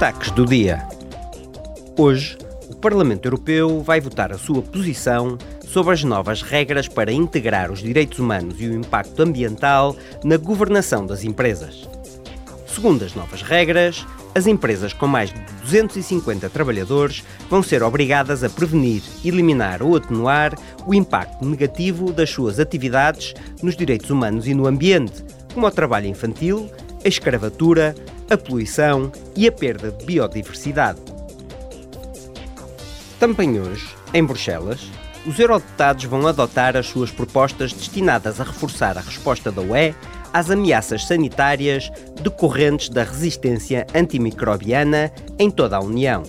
Destaques do dia. Hoje, o Parlamento Europeu vai votar a sua posição sobre as novas regras para integrar os direitos humanos e o impacto ambiental na governação das empresas. Segundo as novas regras, as empresas com mais de 250 trabalhadores vão ser obrigadas a prevenir, eliminar ou atenuar o impacto negativo das suas atividades nos direitos humanos e no ambiente, como o trabalho infantil, a escravatura, a poluição e a perda de biodiversidade. Também hoje, em Bruxelas, os eurodeputados vão adotar as suas propostas destinadas a reforçar a resposta da UE às ameaças sanitárias decorrentes da resistência antimicrobiana em toda a União.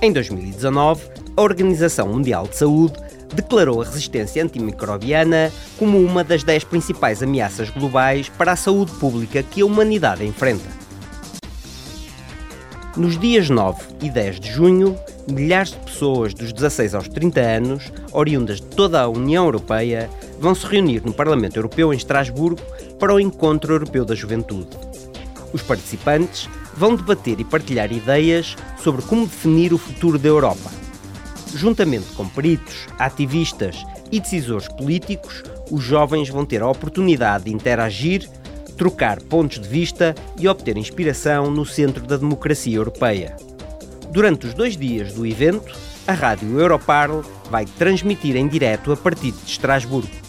Em 2019, a Organização Mundial de Saúde declarou a resistência antimicrobiana como uma das dez principais ameaças globais para a saúde pública que a humanidade enfrenta. Nos dias 9 e 10 de junho, milhares de pessoas dos 16 aos 30 anos, oriundas de toda a União Europeia, vão se reunir no Parlamento Europeu em Estrasburgo para o Encontro Europeu da Juventude. Os participantes vão debater e partilhar ideias sobre como definir o futuro da Europa. Juntamente com peritos, ativistas e decisores políticos, os jovens vão ter a oportunidade de interagir, trocar pontos de vista e obter inspiração no centro da democracia europeia. Durante os dois dias do evento, a rádio Europarl vai transmitir em direto a partir de Estrasburgo.